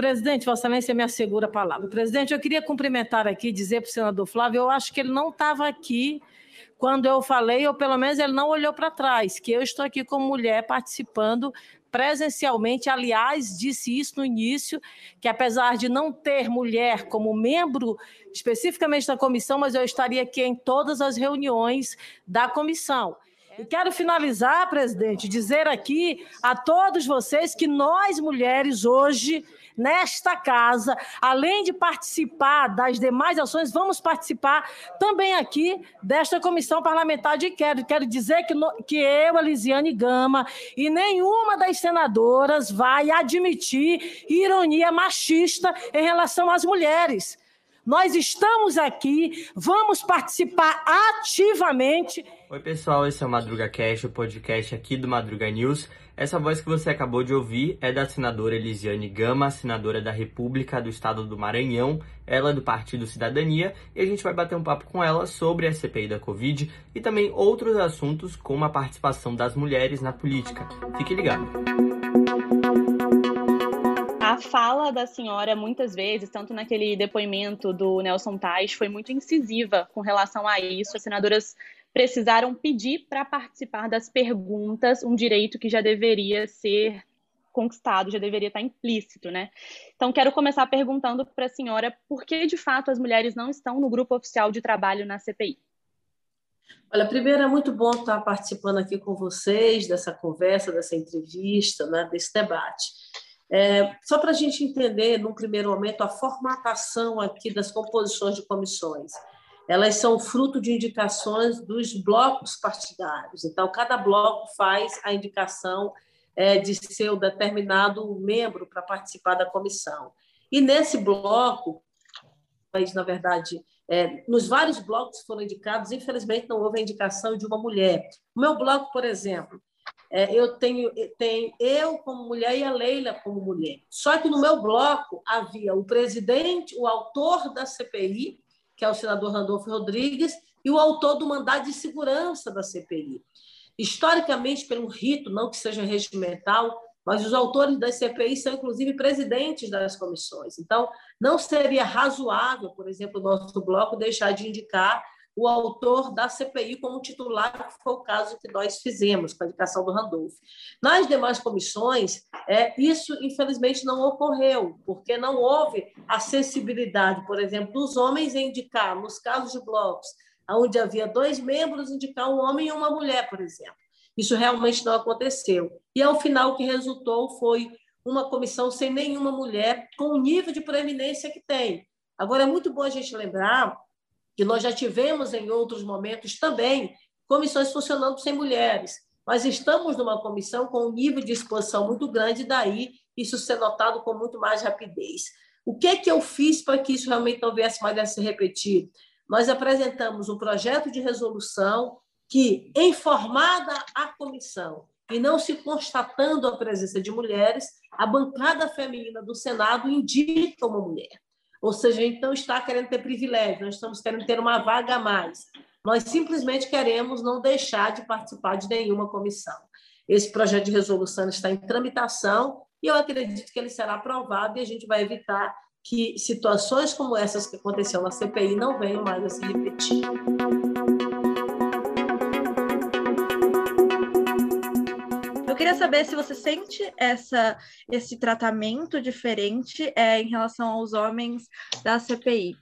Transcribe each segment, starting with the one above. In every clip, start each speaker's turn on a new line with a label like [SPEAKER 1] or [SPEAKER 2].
[SPEAKER 1] presidente, Vossa Excelência me assegura a palavra. Presidente, eu queria cumprimentar aqui dizer para o senador Flávio, eu acho que ele não estava aqui quando eu falei, ou pelo menos ele não olhou para trás, que eu estou aqui como mulher participando presencialmente. Aliás, disse isso no início, que apesar de não ter mulher como membro especificamente da comissão, mas eu estaria aqui em todas as reuniões da comissão. E quero finalizar, presidente, dizer aqui a todos vocês que nós mulheres hoje nesta casa, além de participar das demais ações, vamos participar também aqui desta comissão parlamentar de inquérito. Quero dizer que, no, que eu, Elisiane Gama, e nenhuma das senadoras vai admitir ironia machista em relação às mulheres. Nós estamos aqui, vamos participar ativamente.
[SPEAKER 2] Oi, pessoal, esse é o Madruga Cash, o podcast aqui do Madruga News. Essa voz que você acabou de ouvir é da senadora Elisiane Gama, senadora da República do Estado do Maranhão, ela é do Partido Cidadania, e a gente vai bater um papo com ela sobre a CPI da Covid e também outros assuntos como a participação das mulheres na política. Fique ligado.
[SPEAKER 3] A fala da senhora, muitas vezes, tanto naquele depoimento do Nelson Tais, foi muito incisiva com relação a isso. As senadoras precisaram pedir para participar das perguntas, um direito que já deveria ser conquistado, já deveria estar implícito, né? Então, quero começar perguntando para a senhora por que, de fato, as mulheres não estão no grupo oficial de trabalho na CPI.
[SPEAKER 4] Olha, primeiro é muito bom estar participando aqui com vocês dessa conversa, dessa entrevista, né, desse debate. É, só para a gente entender, num primeiro momento, a formatação aqui das composições de comissões elas são fruto de indicações dos blocos partidários. Então, cada bloco faz a indicação é, de seu determinado membro para participar da comissão. E nesse bloco, mas, na verdade, é, nos vários blocos que foram indicados, infelizmente não houve a indicação de uma mulher. O meu bloco, por exemplo, é, eu tenho, tenho eu como mulher e a Leila como mulher. Só que no meu bloco havia o presidente, o autor da CPI, que é o senador Randolfo Rodrigues, e o autor do mandado de segurança da CPI. Historicamente, pelo rito, não que seja regimental, mas os autores das CPI são, inclusive, presidentes das comissões. Então, não seria razoável, por exemplo, o nosso bloco deixar de indicar o autor da CPI como titular, que foi o caso que nós fizemos com a indicação do Randolph. Nas demais comissões, é, isso, infelizmente, não ocorreu, porque não houve a sensibilidade, por exemplo, dos homens em indicar, nos casos de blocos, onde havia dois membros, indicar um homem e uma mulher, por exemplo. Isso realmente não aconteceu. E, ao final, o que resultou foi uma comissão sem nenhuma mulher, com o nível de preeminência que tem. Agora, é muito bom a gente lembrar que nós já tivemos em outros momentos também comissões funcionando sem mulheres, mas estamos numa comissão com um nível de exposição muito grande, daí isso ser notado com muito mais rapidez. O que, é que eu fiz para que isso realmente não viesse mais a se repetir? Nós apresentamos um projeto de resolução que, informada a comissão e não se constatando a presença de mulheres, a bancada feminina do Senado indica uma mulher. Ou seja, a gente não está querendo ter privilégio, nós estamos querendo ter uma vaga a mais. Nós simplesmente queremos não deixar de participar de nenhuma comissão. Esse projeto de resolução está em tramitação e eu acredito que ele será aprovado e a gente vai evitar que situações como essas que aconteceram na CPI não venham mais a se repetir.
[SPEAKER 3] Queria saber se você sente essa, esse tratamento diferente é, em relação aos homens da CPI.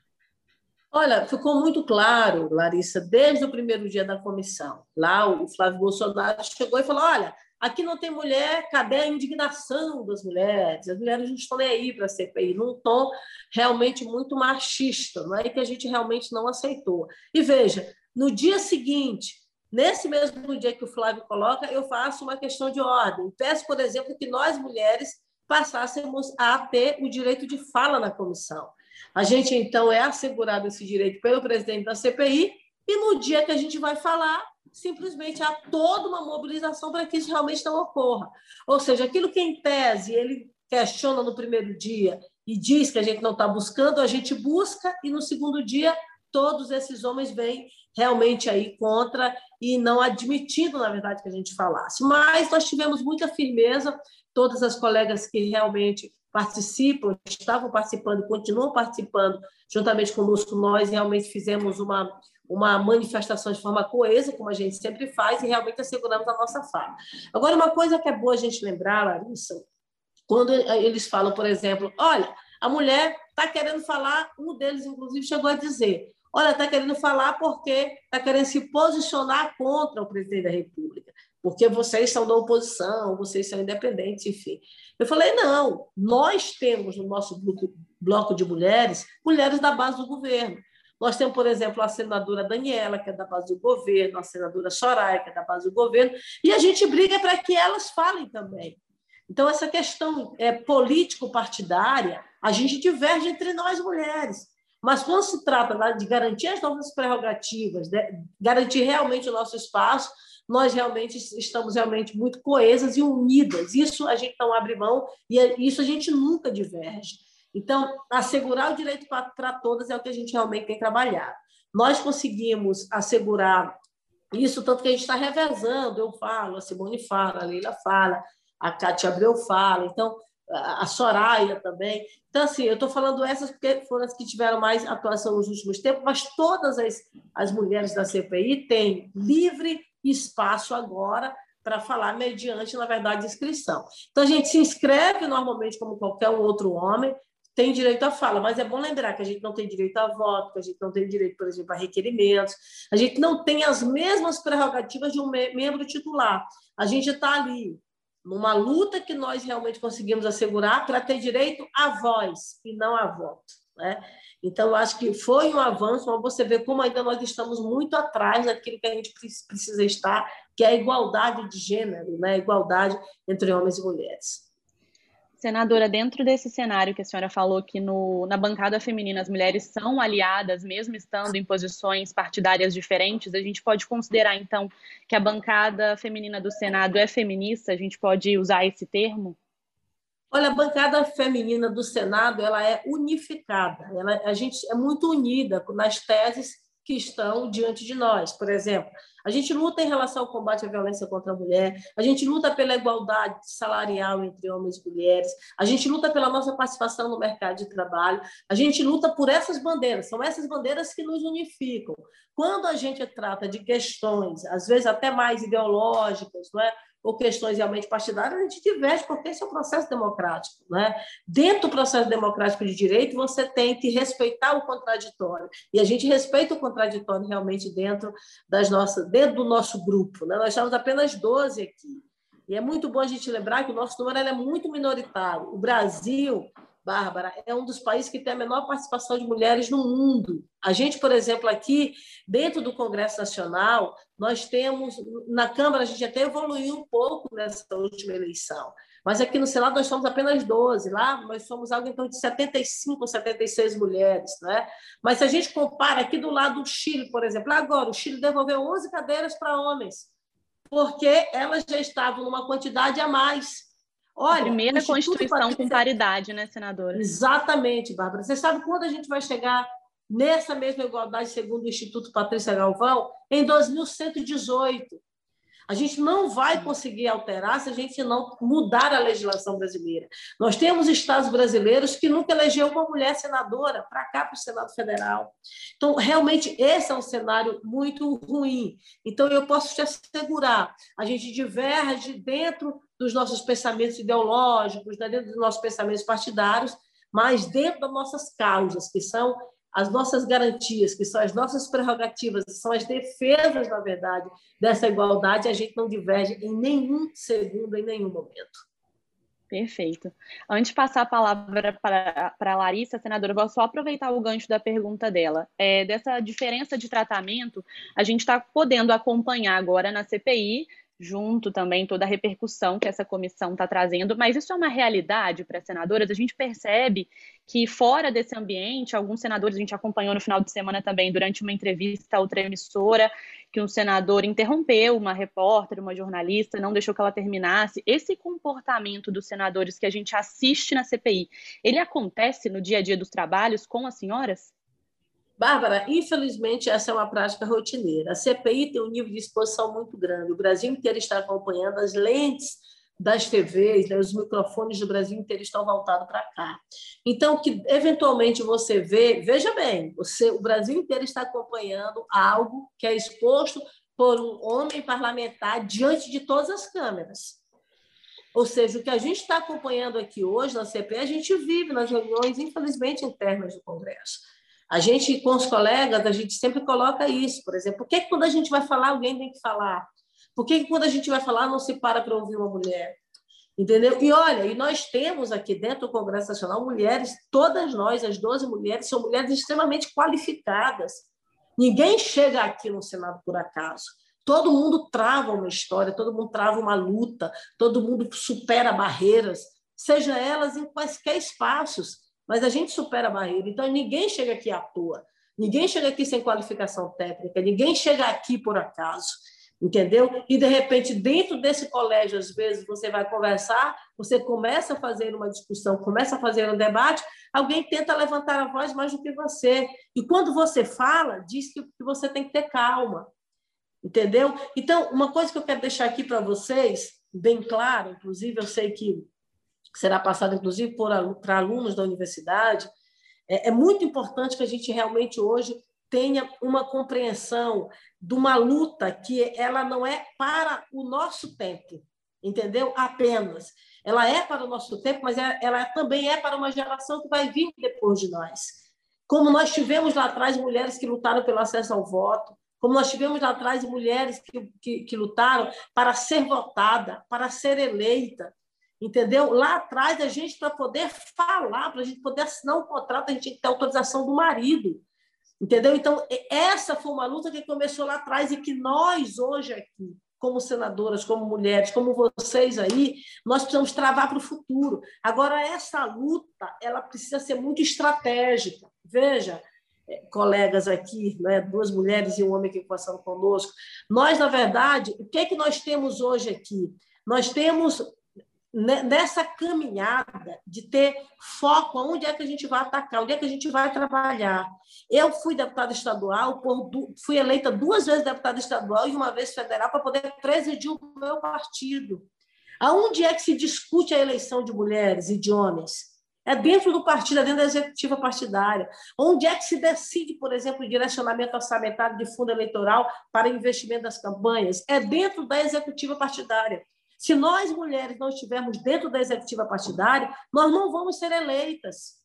[SPEAKER 4] Olha, ficou muito claro, Larissa, desde o primeiro dia da comissão. Lá o Flávio Bolsonaro chegou e falou: olha, aqui não tem mulher, cadê a indignação das mulheres? As mulheres não estão nem aí para a CPI, num tom realmente muito machista, não é? Que a gente realmente não aceitou. E veja, no dia seguinte, Nesse mesmo dia que o Flávio coloca, eu faço uma questão de ordem. Peço, por exemplo, que nós mulheres passássemos a ter o direito de fala na comissão. A gente, então, é assegurado esse direito pelo presidente da CPI, e no dia que a gente vai falar, simplesmente há toda uma mobilização para que isso realmente não ocorra. Ou seja, aquilo que, em tese, ele questiona no primeiro dia e diz que a gente não está buscando, a gente busca, e no segundo dia, todos esses homens vêm realmente aí contra e não admitindo, na verdade, que a gente falasse. Mas nós tivemos muita firmeza, todas as colegas que realmente participam, estavam participando, continuam participando, juntamente conosco, nós realmente fizemos uma, uma manifestação de forma coesa, como a gente sempre faz, e realmente asseguramos a nossa fala. Agora, uma coisa que é boa a gente lembrar, Larissa, quando eles falam, por exemplo, olha, a mulher está querendo falar, um deles, inclusive, chegou a dizer, olha, está querendo falar porque está querendo se posicionar contra o presidente da República porque vocês são da oposição, vocês são independentes, enfim. Eu falei, não, nós temos no nosso bloco de mulheres, mulheres da base do governo. Nós temos, por exemplo, a senadora Daniela, que é da base do governo, a senadora Soraya, que é da base do governo, e a gente briga para que elas falem também. Então, essa questão é, político-partidária, a gente diverge entre nós mulheres. Mas quando se trata de garantir as nossas prerrogativas, de garantir realmente o nosso espaço, nós realmente estamos realmente muito coesas e unidas. Isso a gente não abre mão e é, isso a gente nunca diverge. Então, assegurar o direito para todas é o que a gente realmente tem trabalhado. Nós conseguimos assegurar isso, tanto que a gente está revezando, eu falo, a Simone fala, a Leila fala, a Cátia Abreu fala, então a Soraya também. Então, assim, eu estou falando essas porque foram as que tiveram mais atuação nos últimos tempos, mas todas as, as mulheres da CPI têm livre espaço agora para falar mediante, na verdade, inscrição. Então, a gente se inscreve normalmente como qualquer outro homem, tem direito à fala, mas é bom lembrar que a gente não tem direito a voto, que a gente não tem direito, por exemplo, a requerimentos, a gente não tem as mesmas prerrogativas de um membro titular. A gente está ali numa luta que nós realmente conseguimos assegurar para ter direito à voz e não a voto. Né? Então, eu acho que foi um avanço, mas você vê como ainda nós estamos muito atrás daquilo que a gente precisa estar, que é a igualdade de gênero, né? a igualdade entre homens e mulheres.
[SPEAKER 3] Senadora, dentro desse cenário que a senhora falou que no, na bancada feminina as mulheres são aliadas, mesmo estando em posições partidárias diferentes, a gente pode considerar, então, que a bancada feminina do Senado é feminista? A gente pode usar esse termo?
[SPEAKER 4] Olha, a bancada feminina do Senado ela é unificada, ela, a gente é muito unida nas teses que estão diante de nós. Por exemplo, a gente luta em relação ao combate à violência contra a mulher, a gente luta pela igualdade salarial entre homens e mulheres, a gente luta pela nossa participação no mercado de trabalho, a gente luta por essas bandeiras, são essas bandeiras que nos unificam. Quando a gente trata de questões, às vezes até mais ideológicas, não é? Ou questões realmente partidárias, a gente diverge, porque esse é um processo democrático. Né? Dentro do processo democrático de direito, você tem que respeitar o contraditório. E a gente respeita o contraditório realmente dentro, das nossas, dentro do nosso grupo. Né? Nós estamos apenas 12 aqui. E é muito bom a gente lembrar que o nosso número é muito minoritário. O Brasil Bárbara, é um dos países que tem a menor participação de mulheres no mundo. A gente, por exemplo, aqui, dentro do Congresso Nacional, nós temos, na Câmara, a gente até evoluiu um pouco nessa última eleição, mas aqui no Senado nós somos apenas 12, lá nós somos algo torno de 75 ou 76 mulheres. Né? Mas se a gente compara aqui do lado do Chile, por exemplo, agora o Chile devolveu 11 cadeiras para homens, porque elas já estavam numa quantidade a mais.
[SPEAKER 3] Olha, a primeira Constituição com paridade, né, senadora?
[SPEAKER 4] Exatamente, Bárbara. Você sabe quando a gente vai chegar nessa mesma igualdade, segundo o Instituto Patrícia Galvão? Em 2118. A gente não vai conseguir alterar se a gente não mudar a legislação brasileira. Nós temos estados brasileiros que nunca elegeu uma mulher senadora para cá, para o Senado Federal. Então, realmente, esse é um cenário muito ruim. Então, eu posso te assegurar, a gente diverge dentro dos nossos pensamentos ideológicos, dentro dos nossos pensamentos partidários, mas dentro das nossas causas, que são as nossas garantias, que são as nossas prerrogativas, que são as defesas, na verdade, dessa igualdade, a gente não diverge em nenhum segundo, em nenhum momento.
[SPEAKER 3] Perfeito. Antes de passar a palavra para, para a Larissa, senadora, vou só aproveitar o gancho da pergunta dela. É, dessa diferença de tratamento, a gente está podendo acompanhar agora na CPI junto também toda a repercussão que essa comissão está trazendo, mas isso é uma realidade para as senadoras. A gente percebe que fora desse ambiente, alguns senadores, a gente acompanhou no final de semana também, durante uma entrevista a outra emissora, que um senador interrompeu uma repórter, uma jornalista, não deixou que ela terminasse. Esse comportamento dos senadores que a gente assiste na CPI, ele acontece no dia a dia dos trabalhos com as senhoras?
[SPEAKER 4] Bárbara, infelizmente essa é uma prática rotineira. A CPI tem um nível de exposição muito grande. O Brasil inteiro está acompanhando as lentes das TVs, né, os microfones do Brasil inteiro estão voltados para cá. Então, que eventualmente você vê, veja bem, você, o Brasil inteiro está acompanhando algo que é exposto por um homem parlamentar diante de todas as câmeras. Ou seja, o que a gente está acompanhando aqui hoje na CPI, a gente vive nas reuniões, infelizmente, internas do Congresso. A gente, com os colegas, a gente sempre coloca isso, por exemplo. Por que quando a gente vai falar, alguém tem que falar? Por que quando a gente vai falar, não se para para ouvir uma mulher? Entendeu? E olha, e nós temos aqui dentro do Congresso Nacional mulheres, todas nós, as 12 mulheres, são mulheres extremamente qualificadas. Ninguém chega aqui no Senado por acaso. Todo mundo trava uma história, todo mundo trava uma luta, todo mundo supera barreiras, seja elas em quaisquer espaços mas a gente supera a barreira. Então, ninguém chega aqui à toa, ninguém chega aqui sem qualificação técnica, ninguém chega aqui por acaso, entendeu? E, de repente, dentro desse colégio, às vezes, você vai conversar, você começa a fazer uma discussão, começa a fazer um debate, alguém tenta levantar a voz mais do que você. E quando você fala, diz que você tem que ter calma, entendeu? Então, uma coisa que eu quero deixar aqui para vocês, bem claro, inclusive eu sei que que será passado, inclusive, para alunos da universidade, é, é muito importante que a gente realmente hoje tenha uma compreensão de uma luta que ela não é para o nosso tempo, entendeu? Apenas. Ela é para o nosso tempo, mas é, ela também é para uma geração que vai vir depois de nós. Como nós tivemos lá atrás mulheres que lutaram pelo acesso ao voto, como nós tivemos lá atrás mulheres que, que, que lutaram para ser votada, para ser eleita, Entendeu? Lá atrás, a gente, para poder falar, para a gente poder assinar um contrato, a gente tinha que ter autorização do marido. Entendeu? Então, essa foi uma luta que começou lá atrás e que nós, hoje, aqui, como senadoras, como mulheres, como vocês aí, nós precisamos travar para o futuro. Agora, essa luta, ela precisa ser muito estratégica. Veja, é, colegas aqui, né, duas mulheres e um homem que passando conosco, nós, na verdade, o que é que nós temos hoje aqui? Nós temos nessa caminhada de ter foco onde é que a gente vai atacar, onde é que a gente vai trabalhar. Eu fui deputada estadual, fui eleita duas vezes deputada estadual e uma vez federal para poder presidir o meu partido. Aonde é que se discute a eleição de mulheres e de homens? É dentro do partido, é dentro da executiva partidária. Onde é que se decide, por exemplo, o direcionamento orçamentário de fundo eleitoral para investimento das campanhas? É dentro da executiva partidária. Se nós, mulheres, não estivermos dentro da executiva partidária, nós não vamos ser eleitas.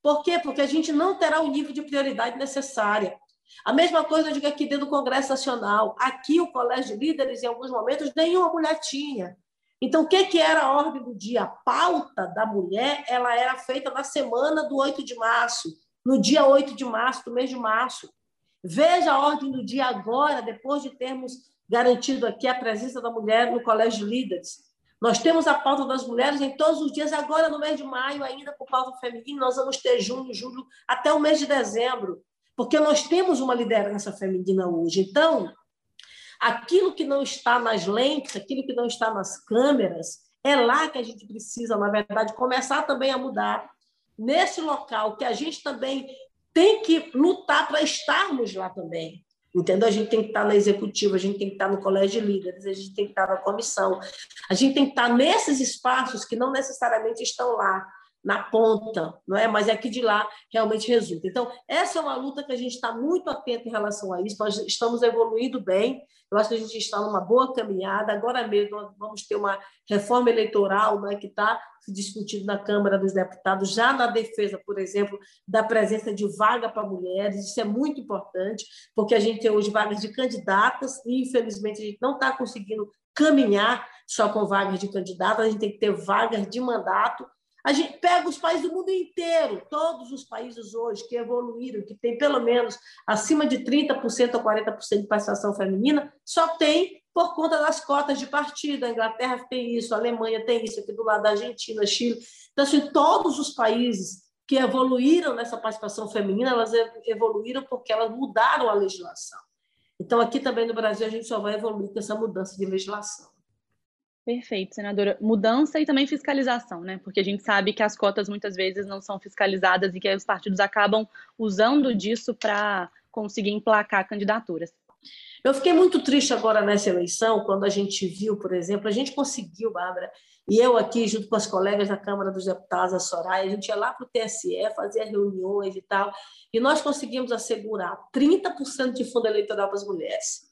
[SPEAKER 4] Por quê? Porque a gente não terá o nível de prioridade necessária. A mesma coisa eu digo aqui dentro do Congresso Nacional. Aqui, o Colégio de Líderes, em alguns momentos, nenhuma mulher tinha. Então, o que, que era a ordem do dia? A pauta da mulher ela era feita na semana do 8 de março, no dia 8 de março, do mês de março. Veja a ordem do dia agora, depois de termos garantido aqui a presença da mulher no Colégio de Líderes. Nós temos a pauta das mulheres em todos os dias, agora no mês de maio, ainda com pauta feminina, nós vamos ter junho, julho, até o mês de dezembro, porque nós temos uma liderança feminina hoje. Então, aquilo que não está nas lentes, aquilo que não está nas câmeras, é lá que a gente precisa, na verdade, começar também a mudar. Nesse local que a gente também tem que lutar para estarmos lá também. Entendeu? A gente tem que estar na executiva, a gente tem que estar no colégio de líderes, a gente tem que estar na comissão. A gente tem que estar nesses espaços que não necessariamente estão lá, na ponta, não é? Mas é que de lá realmente resulta. Então, essa é uma luta que a gente está muito atento em relação a isso. Nós estamos evoluindo bem. Eu acho que a gente está numa boa caminhada. Agora mesmo nós vamos ter uma reforma eleitoral né, que está se discutindo na Câmara dos Deputados, já na defesa, por exemplo, da presença de vaga para mulheres. Isso é muito importante, porque a gente tem hoje vagas de candidatas e, infelizmente, a gente não está conseguindo caminhar só com vagas de candidatas, a gente tem que ter vagas de mandato a gente pega os países do mundo inteiro, todos os países hoje que evoluíram, que tem pelo menos acima de 30% a 40% de participação feminina, só tem por conta das cotas de partido. A Inglaterra tem isso, a Alemanha tem isso, aqui do lado da Argentina, Chile. Então, assim, todos os países que evoluíram nessa participação feminina, elas evoluíram porque elas mudaram a legislação. Então, aqui também no Brasil, a gente só vai evoluir com essa mudança de legislação.
[SPEAKER 3] Perfeito, senadora. Mudança e também fiscalização, né? Porque a gente sabe que as cotas muitas vezes não são fiscalizadas e que os partidos acabam usando disso para conseguir emplacar candidaturas.
[SPEAKER 4] Eu fiquei muito triste agora nessa eleição, quando a gente viu, por exemplo, a gente conseguiu, Bárbara, e eu aqui, junto com as colegas da Câmara dos Deputados, a Soraya, a gente ia lá para o TSE, fazia reuniões e tal, e nós conseguimos assegurar 30% de fundo eleitoral para as mulheres.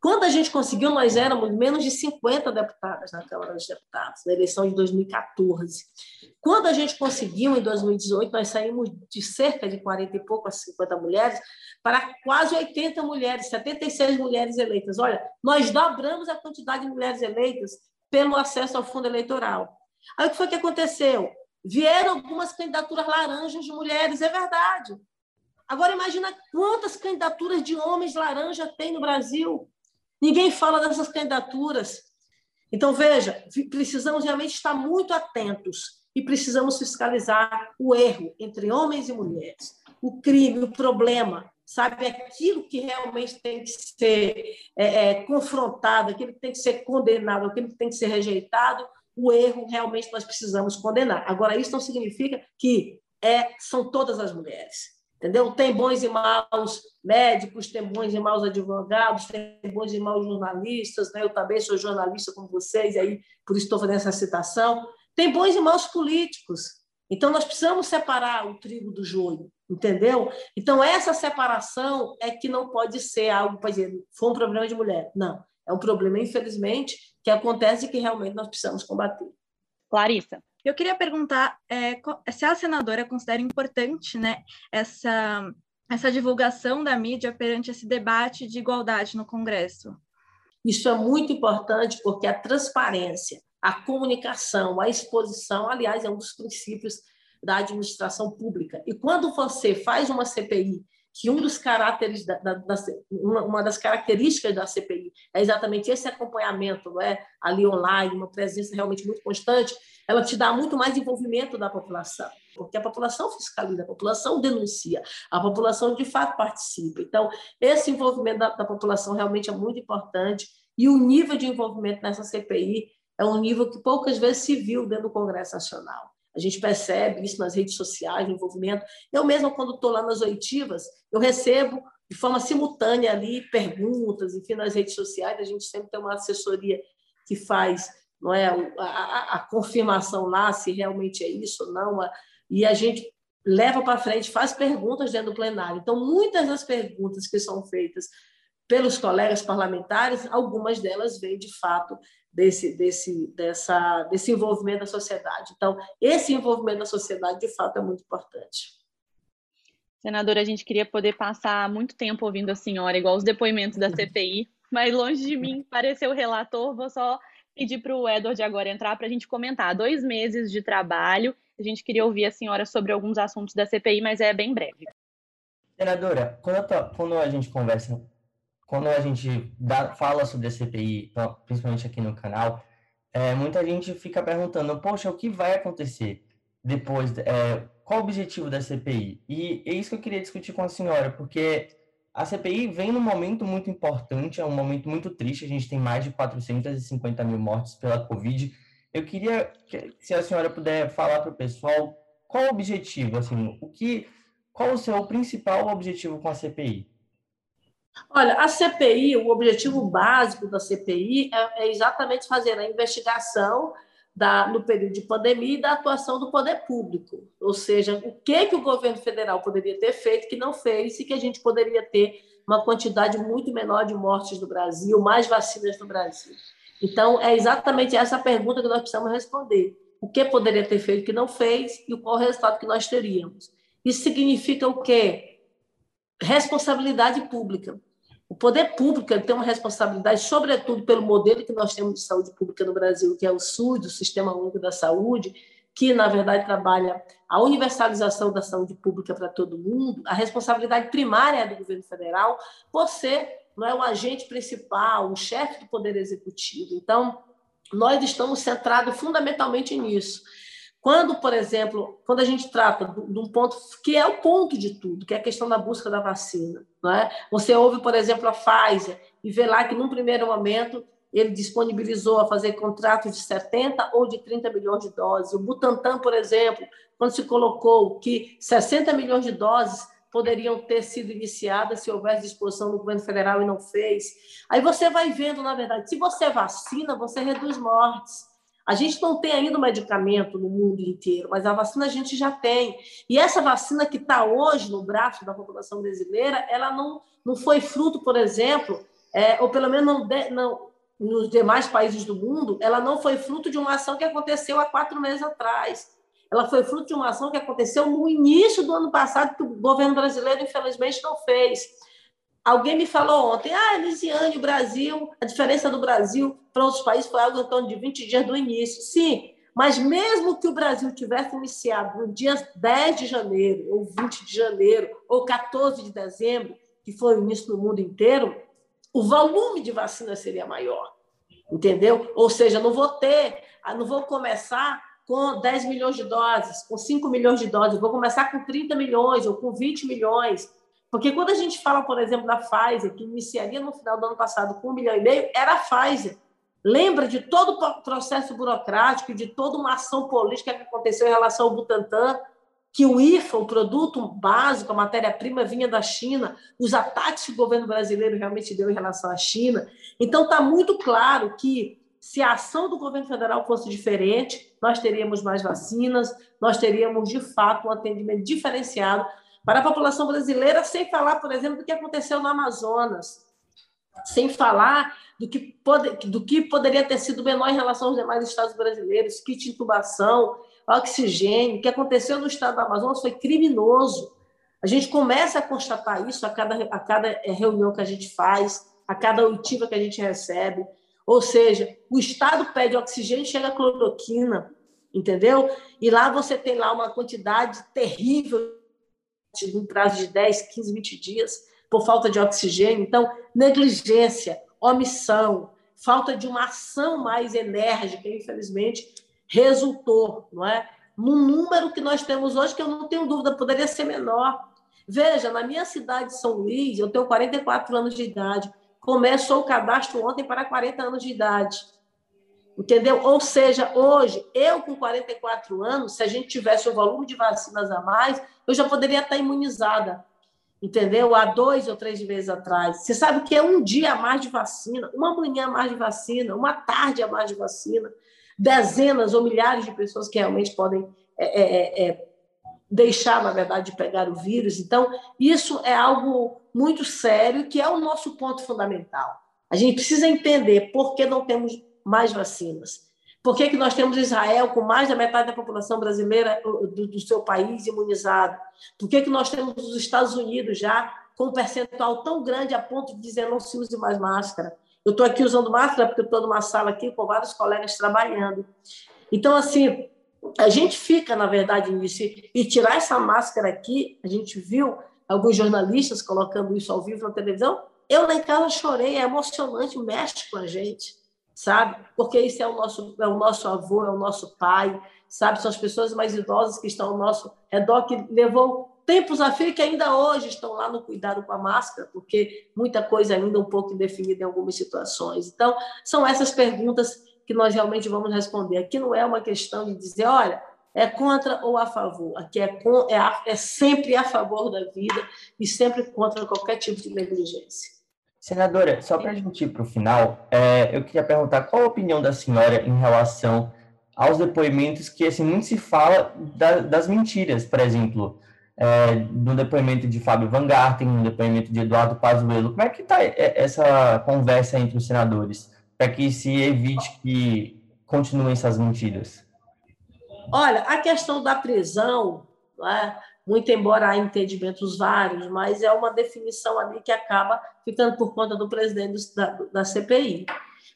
[SPEAKER 4] Quando a gente conseguiu, nós éramos menos de 50 deputadas na Câmara dos Deputados, na eleição de 2014. Quando a gente conseguiu, em 2018, nós saímos de cerca de 40 e pouco a 50 mulheres para quase 80 mulheres, 76 mulheres eleitas. Olha, nós dobramos a quantidade de mulheres eleitas pelo acesso ao fundo eleitoral. Aí o que foi que aconteceu? Vieram algumas candidaturas laranjas de mulheres, é verdade. Agora imagina quantas candidaturas de homens laranja tem no Brasil. Ninguém fala dessas candidaturas. Então, veja, precisamos realmente estar muito atentos e precisamos fiscalizar o erro entre homens e mulheres, o crime, o problema, sabe? Aquilo que realmente tem que ser é, é, confrontado, aquilo que tem que ser condenado, aquilo que tem que ser rejeitado, o erro realmente nós precisamos condenar. Agora, isso não significa que é, são todas as mulheres entendeu? Tem bons e maus médicos, tem bons e maus advogados, tem bons e maus jornalistas, né? Eu também sou jornalista como vocês, aí por isso estou fazendo essa citação. Tem bons e maus políticos. Então nós precisamos separar o trigo do joio, entendeu? Então essa separação é que não pode ser algo para dizer foi um problema de mulher. Não, é um problema infelizmente que acontece e que realmente nós precisamos combater.
[SPEAKER 3] Clarissa.
[SPEAKER 5] Eu queria perguntar é, se a senadora considera importante né, essa, essa divulgação da mídia perante esse debate de igualdade no Congresso.
[SPEAKER 4] Isso é muito importante porque a transparência, a comunicação, a exposição, aliás, é um dos princípios da administração pública. E quando você faz uma CPI que um dos caracteres da, da, da, uma das características da CPI é exatamente esse acompanhamento, não é? ali online, uma presença realmente muito constante, ela te dá muito mais envolvimento da população, porque a população fiscaliza, a população denuncia, a população de fato participa. Então, esse envolvimento da, da população realmente é muito importante e o nível de envolvimento nessa CPI é um nível que poucas vezes se viu dentro do Congresso Nacional. A gente percebe isso nas redes sociais, no envolvimento. Eu mesma, quando estou lá nas oitivas, eu recebo de forma simultânea ali perguntas, enfim, nas redes sociais. A gente sempre tem uma assessoria que faz não é a, a, a confirmação lá se realmente é isso ou não. E a gente leva para frente, faz perguntas dentro do plenário. Então, muitas das perguntas que são feitas pelos colegas parlamentares, algumas delas vêm de fato desse, desse, dessa, desse envolvimento da sociedade. Então, esse envolvimento da sociedade, de fato, é muito importante.
[SPEAKER 3] Senadora, a gente queria poder passar muito tempo ouvindo a senhora, igual os depoimentos da CPI, mas longe de mim parecer o relator, vou só pedir para o Edward agora entrar para a gente comentar. Dois meses de trabalho, a gente queria ouvir a senhora sobre alguns assuntos da CPI, mas é bem breve.
[SPEAKER 2] Senadora, quando, quando a gente conversa quando a gente dá, fala sobre a CPI, principalmente aqui no canal, é, muita gente fica perguntando, poxa, o que vai acontecer depois? É, qual o objetivo da CPI? E é isso que eu queria discutir com a senhora, porque a CPI vem num momento muito importante, é um momento muito triste, a gente tem mais de 450 mil mortes pela Covid. Eu queria que se a senhora puder falar para o pessoal qual o objetivo, assim, o que, qual o seu principal objetivo com a CPI?
[SPEAKER 4] Olha, a CPI, o objetivo básico da CPI é, é exatamente fazer a investigação da, no período de pandemia e da atuação do poder público. Ou seja, o que, que o governo federal poderia ter feito que não fez e que a gente poderia ter uma quantidade muito menor de mortes no Brasil, mais vacinas no Brasil. Então, é exatamente essa pergunta que nós precisamos responder. O que poderia ter feito que não fez e qual o resultado que nós teríamos. Isso significa o quê? Responsabilidade pública. O poder público tem uma responsabilidade, sobretudo pelo modelo que nós temos de saúde pública no Brasil, que é o SUS, o Sistema Único da Saúde, que, na verdade, trabalha a universalização da saúde pública para todo mundo. A responsabilidade primária é do governo federal, ser não é, o agente principal, o chefe do Poder Executivo. Então, nós estamos centrados fundamentalmente nisso. Quando, por exemplo, quando a gente trata de um ponto que é o ponto de tudo, que é a questão da busca da vacina, não é? você ouve, por exemplo, a Pfizer e vê lá que, num primeiro momento, ele disponibilizou a fazer contratos de 70 ou de 30 milhões de doses. O Butantan, por exemplo, quando se colocou que 60 milhões de doses poderiam ter sido iniciadas se houvesse disposição do governo federal e não fez. Aí você vai vendo, na verdade, se você vacina, você reduz mortes. A gente não tem ainda um medicamento no mundo inteiro, mas a vacina a gente já tem. E essa vacina que está hoje no braço da população brasileira, ela não, não foi fruto, por exemplo, é, ou pelo menos não, não, nos demais países do mundo, ela não foi fruto de uma ação que aconteceu há quatro meses atrás ela foi fruto de uma ação que aconteceu no início do ano passado, que o governo brasileiro, infelizmente, não fez. Alguém me falou ontem, ah, Elisiane, o Brasil, a diferença do Brasil para outros países foi algo em torno de 20 dias do início. Sim, mas mesmo que o Brasil tivesse iniciado no dia 10 de janeiro, ou 20 de janeiro, ou 14 de dezembro, que foi o início no mundo inteiro, o volume de vacina seria maior. Entendeu? Ou seja, não vou ter, não vou começar com 10 milhões de doses, com 5 milhões de doses, vou começar com 30 milhões ou com 20 milhões. Porque quando a gente fala, por exemplo, da Pfizer, que iniciaria no final do ano passado com um milhão e meio, era a Pfizer. Lembra de todo o processo burocrático, de toda uma ação política que aconteceu em relação ao Butantan, que o IFA, o produto básico, a matéria-prima, vinha da China, os ataques que o governo brasileiro realmente deu em relação à China. Então, está muito claro que se a ação do governo federal fosse diferente, nós teríamos mais vacinas, nós teríamos, de fato, um atendimento diferenciado para a população brasileira, sem falar, por exemplo, do que aconteceu no Amazonas, sem falar do que, pode, do que poderia ter sido menor em relação aos demais estados brasileiros, kit de intubação, oxigênio, o que aconteceu no estado do Amazonas foi criminoso. A gente começa a constatar isso a cada, a cada reunião que a gente faz, a cada oitiva que a gente recebe. Ou seja, o Estado pede oxigênio, chega cloroquina, entendeu? E lá você tem lá uma quantidade terrível, um prazo de 10, 15, 20 dias, por falta de oxigênio. Então, negligência, omissão, falta de uma ação mais enérgica, infelizmente, resultou, não é? No número que nós temos hoje, que eu não tenho dúvida, poderia ser menor. Veja, na minha cidade de São Luís, eu tenho 44 anos de idade, começou o cadastro ontem para 40 anos de idade. Entendeu? Ou seja, hoje, eu com 44 anos, se a gente tivesse o volume de vacinas a mais, eu já poderia estar imunizada. Entendeu? Há dois ou três meses atrás. Você sabe que é um dia a mais de vacina, uma manhã a mais de vacina, uma tarde a mais de vacina, dezenas ou milhares de pessoas que realmente podem é, é, é, deixar, na verdade, de pegar o vírus. Então, isso é algo muito sério, que é o nosso ponto fundamental. A gente precisa entender por que não temos mais vacinas. Por que, que nós temos Israel com mais da metade da população brasileira do, do seu país imunizado? Por que, que nós temos os Estados Unidos já com um percentual tão grande a ponto de dizer não se use mais máscara? Eu estou aqui usando máscara porque estou numa sala aqui com vários colegas trabalhando. Então, assim, a gente fica, na verdade, nisso. E tirar essa máscara aqui, a gente viu alguns jornalistas colocando isso ao vivo na televisão. Eu lá em casa chorei, é emocionante, mexe com a gente, sabe? Porque isso é o nosso, é o nosso avô, é o nosso pai, sabe? São as pessoas mais idosas que estão ao nosso redor, que levou tempos a fio que ainda hoje estão lá no cuidado com a máscara, porque muita coisa ainda um pouco indefinida em algumas situações. Então, são essas perguntas que nós realmente vamos responder. Aqui não é uma questão de dizer, olha, é contra ou a favor. Aqui é, com, é, a, é sempre a favor da vida e sempre contra qualquer tipo de negligência.
[SPEAKER 2] Senadora, só para a gente ir para o final, é, eu queria perguntar qual a opinião da senhora em relação aos depoimentos que assim, muito se fala da, das mentiras, por exemplo, é, no depoimento de Fábio Van Garten, no depoimento de Eduardo Pazuello. Como é que está essa conversa entre os senadores? para que se evite que continuem essas mentiras?
[SPEAKER 4] Olha, a questão da prisão, é? Muito embora há entendimentos vários, mas é uma definição ali que acaba ficando por conta do presidente da, da CPI.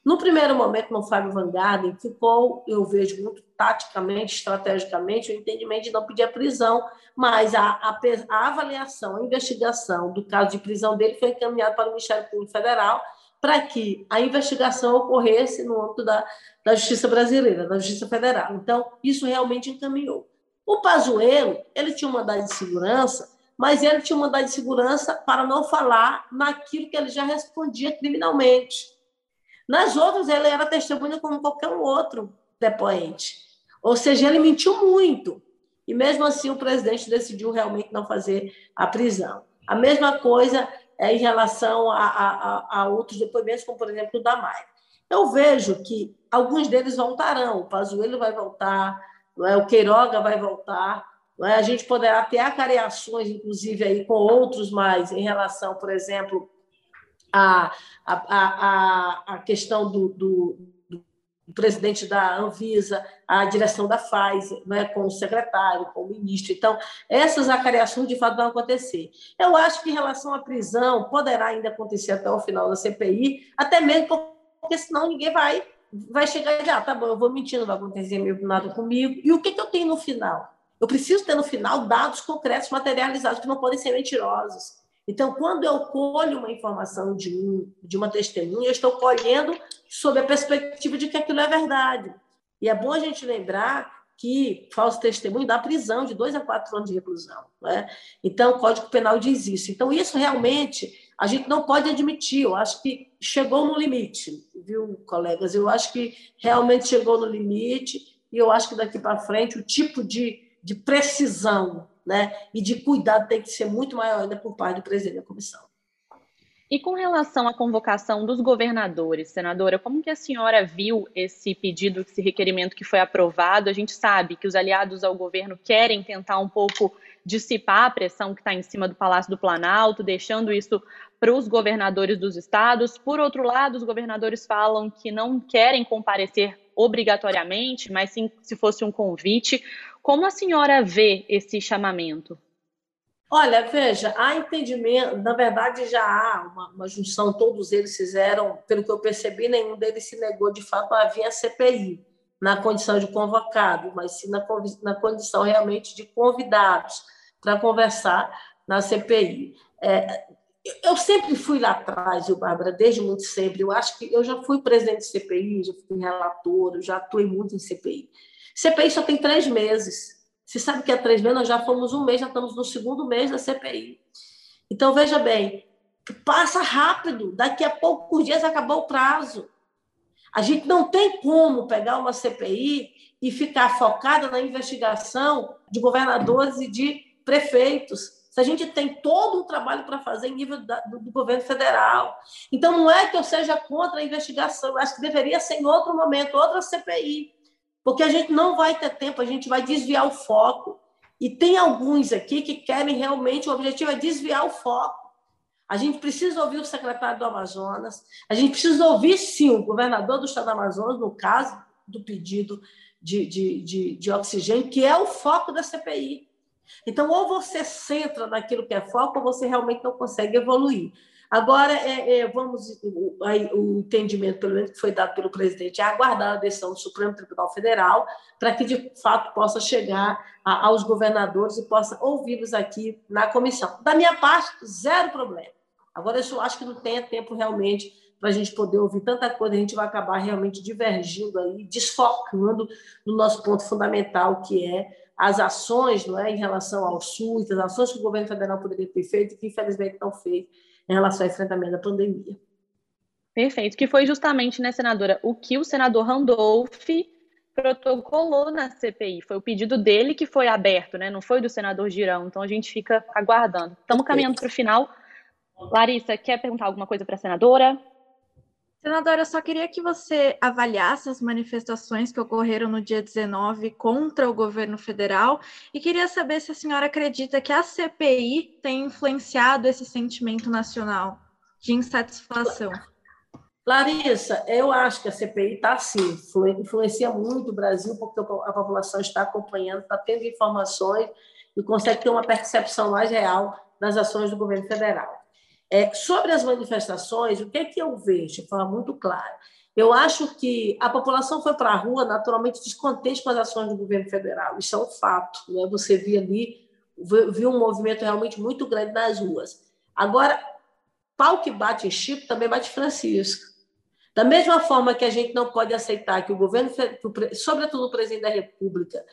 [SPEAKER 4] No primeiro momento, no Fábio Van ficou, eu vejo muito taticamente, estrategicamente, o entendimento de não pedir a prisão, mas a, a, a avaliação, a investigação do caso de prisão dele foi encaminhada para o Ministério Público Federal, para que a investigação ocorresse no âmbito da, da Justiça Brasileira, da Justiça Federal. Então, isso realmente encaminhou. O Pazuello, ele tinha um mandado de segurança, mas ele tinha um mandado de segurança para não falar naquilo que ele já respondia criminalmente. Nas outras, ele era testemunha como qualquer outro depoente. Ou seja, ele mentiu muito. e mesmo assim o presidente decidiu realmente não fazer a prisão. A mesma coisa é em relação a, a, a outros depoimentos, como por exemplo o da Maia. Eu vejo que alguns deles voltarão, o Pazuello vai voltar, não é? o Queiroga vai voltar, não é? a gente poderá ter acareações, inclusive, aí com outros mais, em relação, por exemplo, à, a, a, a, questão do, do, presidente da Anvisa, a direção da Pfizer, né, com o secretário, com o ministro. Então, essas acareações de fato vão acontecer. Eu acho que em relação à prisão, poderá ainda acontecer até o final da CPI, até mesmo porque senão ninguém vai vai chegar e dizer, ah, tá bom, eu vou mentir, não vai acontecer nada comigo. E o que, que eu tenho no final? Eu preciso ter no final dados concretos, materializados, que não podem ser mentirosos. Então, quando eu colho uma informação de, um, de uma testemunha, eu estou colhendo sob a perspectiva de que aquilo é verdade. E é bom a gente lembrar que falso testemunho dá prisão de dois a quatro anos de reclusão. Né? Então, o Código Penal diz isso. Então, isso realmente a gente não pode admitir. Eu acho que chegou no limite, viu, colegas? Eu acho que realmente chegou no limite e eu acho que daqui para frente o tipo de, de precisão né, e de cuidado tem que ser muito maior ainda por parte do presidente da comissão.
[SPEAKER 3] E com relação à convocação dos governadores, senadora, como que a senhora viu esse pedido, esse requerimento que foi aprovado? A gente sabe que os aliados ao governo querem tentar um pouco dissipar a pressão que está em cima do Palácio do Planalto, deixando isso para os governadores dos estados. Por outro lado, os governadores falam que não querem comparecer obrigatoriamente, mas sim se fosse um convite. Como a senhora vê esse chamamento?
[SPEAKER 4] Olha, veja, há entendimento, na verdade já há uma, uma, junção, todos eles fizeram, pelo que eu percebi, nenhum deles se negou de fato a vir à CPI, na condição de convocado, mas sim na, na condição realmente de convidados para conversar na CPI. É, eu sempre fui lá atrás, eu, Bárbara, desde muito sempre. Eu acho que eu já fui presidente de CPI, já fui relator, já atuei muito em CPI. CPI só tem três meses. Você sabe que há três meses nós já fomos um mês, já estamos no segundo mês da CPI. Então, veja bem, passa rápido, daqui a poucos dias acabou o prazo. A gente não tem como pegar uma CPI e ficar focada na investigação de governadores e de prefeitos. A gente tem todo um trabalho para fazer em nível da, do, do, governo federal. Então, não é que eu seja contra a investigação, eu acho que deveria ser em outro momento, outra CPI. Porque a gente não vai ter tempo, a gente vai desviar o foco. E tem alguns aqui que querem realmente, o objetivo é desviar o foco. A gente precisa ouvir o secretário do Amazonas, a gente precisa ouvir, sim, o governador do estado do Amazonas, no caso do pedido de, de, de, de oxigênio, que é o foco da CPI. Então, ou você centra naquilo que é foco, ou você realmente não consegue evoluir. Agora, é, é, vamos, o, o, entendimento, pelo menos que foi dado pelo presidente, é aguardar a decisão do Supremo Tribunal Federal para que, de fato, possa chegar a, aos governadores e possa ouvi-los aqui na comissão. Da minha parte, zero problema. Agora, eu acho que não tenha tempo realmente para a gente poder ouvir tanta coisa, a gente vai acabar realmente divergindo aí, desfocando no nosso ponto fundamental, que é as ações não é, em relação ao SUS, as ações que o governo federal poderia ter feito e que, infelizmente, não fez em relação ao enfrentamento da pandemia.
[SPEAKER 3] Perfeito, que foi justamente, né, senadora, o que o senador Randolph protocolou na CPI. Foi o pedido dele que foi aberto, né? Não foi do senador Girão. Então a gente fica aguardando. Estamos caminhando para o final. Larissa, quer perguntar alguma coisa para a senadora?
[SPEAKER 5] Senadora, eu só queria que você avaliasse as manifestações que ocorreram no dia 19 contra o governo federal e queria saber se a senhora acredita que a CPI tem influenciado esse sentimento nacional de insatisfação.
[SPEAKER 4] Larissa, eu acho que a CPI está sim, influencia muito o Brasil, porque a população está acompanhando, está tendo informações e consegue ter uma percepção mais real das ações do governo federal. É, sobre as manifestações, o que é que eu vejo forma muito clara? Eu acho que a população foi para a rua naturalmente descontente com as ações do governo federal. Isso é um fato. Né? Você viu ali, viu um movimento realmente muito grande nas ruas. Agora, pau que bate em Chico também bate Francisco. Da mesma forma que a gente não pode aceitar que o governo, sobretudo o presidente da República,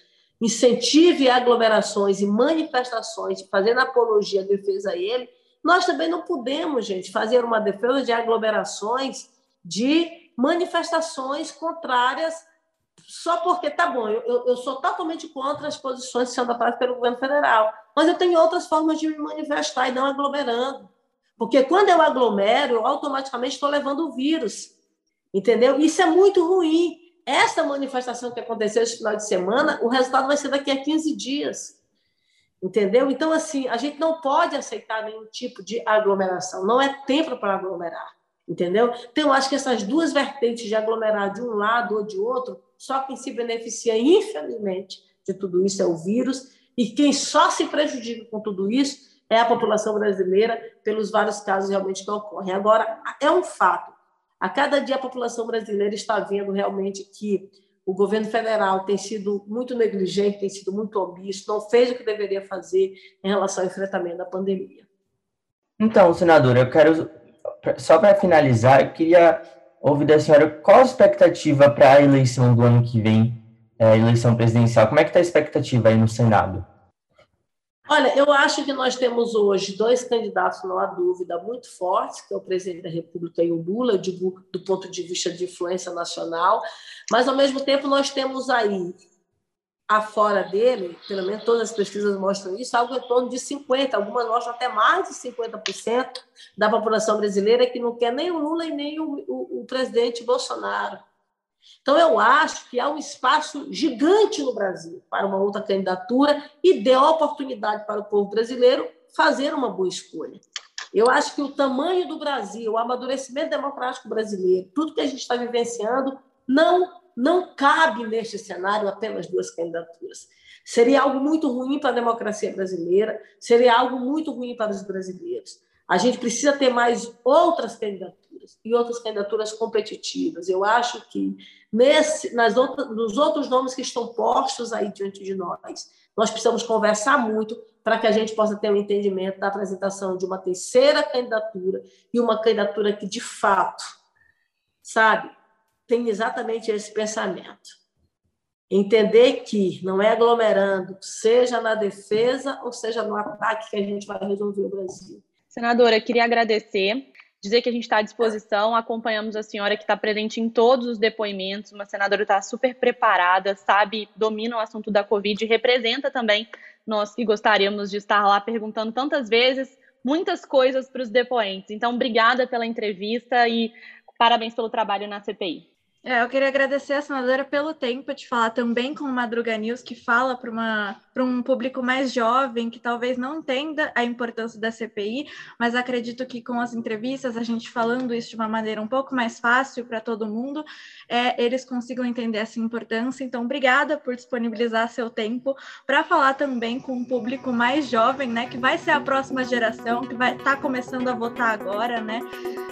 [SPEAKER 4] incentive aglomerações e manifestações, fazendo apologia, defesa a ele, nós também não podemos, gente, fazer uma defesa de aglomerações, de manifestações contrárias só porque, tá bom, eu, eu sou totalmente contra as posições que são pelo governo federal, mas eu tenho outras formas de me manifestar e não aglomerando. Porque quando eu aglomero, eu automaticamente estou levando o vírus. Entendeu? Isso é muito ruim. Essa manifestação que aconteceu esse final de semana, o resultado vai ser daqui a 15 dias. Entendeu? Então, assim, a gente não pode aceitar nenhum tipo de aglomeração. Não é tempo para aglomerar. Entendeu? Então, acho que essas duas vertentes de aglomerar de um lado ou de outro, só quem se beneficia, infelizmente, de tudo isso é o vírus. E quem só se prejudica com tudo isso é a população brasileira, pelos vários casos realmente que ocorrem. Agora, é um fato. A cada dia a população brasileira está vendo realmente que o governo federal tem sido muito negligente, tem sido muito omisso, não fez o que deveria fazer em relação ao enfrentamento da pandemia.
[SPEAKER 2] Então, senadora, eu quero, só para finalizar, eu queria ouvir da senhora qual a expectativa para a eleição do ano que vem, a eleição presidencial. Como é que está a expectativa aí no Senado?
[SPEAKER 4] Olha, eu acho que nós temos hoje dois candidatos, não há dúvida, muito fortes, que é o presidente da República e o Lula, digo do ponto de vista de influência nacional, mas, ao mesmo tempo, nós temos aí, afora dele, pelo menos todas as pesquisas mostram isso, algo em torno de 50%, algumas mostram até mais de 50% da população brasileira que não quer nem o Lula e nem o, o, o presidente Bolsonaro. Então, eu acho que há um espaço gigante no Brasil para uma outra candidatura e dê oportunidade para o povo brasileiro fazer uma boa escolha. Eu acho que o tamanho do Brasil, o amadurecimento democrático brasileiro, tudo que a gente está vivenciando, não, não cabe neste cenário apenas duas candidaturas. Seria algo muito ruim para a democracia brasileira, seria algo muito ruim para os brasileiros. A gente precisa ter mais outras candidaturas e outras candidaturas competitivas. Eu acho que nesse, nas outras, nos outros nomes que estão postos aí diante de nós, nós precisamos conversar muito para que a gente possa ter um entendimento da apresentação de uma terceira candidatura e uma candidatura que, de fato, sabe, tem exatamente esse pensamento. Entender que não é aglomerando, seja na defesa ou seja no ataque, que a gente vai resolver o Brasil.
[SPEAKER 3] Senadora, queria agradecer, dizer que a gente está à disposição, acompanhamos a senhora que está presente em todos os depoimentos, uma senadora está super preparada, sabe, domina o assunto da Covid representa também nós que gostaríamos de estar lá perguntando tantas vezes muitas coisas para os depoentes. Então, obrigada pela entrevista e parabéns pelo trabalho na CPI.
[SPEAKER 5] É, eu queria agradecer a senadora pelo tempo de falar também com o Madruga News, que fala para um público mais jovem, que talvez não entenda a importância da CPI, mas acredito que com as entrevistas, a gente falando isso de uma maneira um pouco mais fácil para todo mundo, é, eles consigam entender essa importância. Então, obrigada por disponibilizar seu tempo para falar também com um público mais jovem, né, que vai ser a próxima geração, que vai estar tá começando a votar agora, né?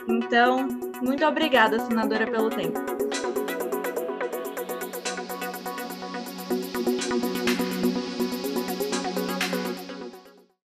[SPEAKER 5] Então, muito obrigada, senadora, pelo tempo.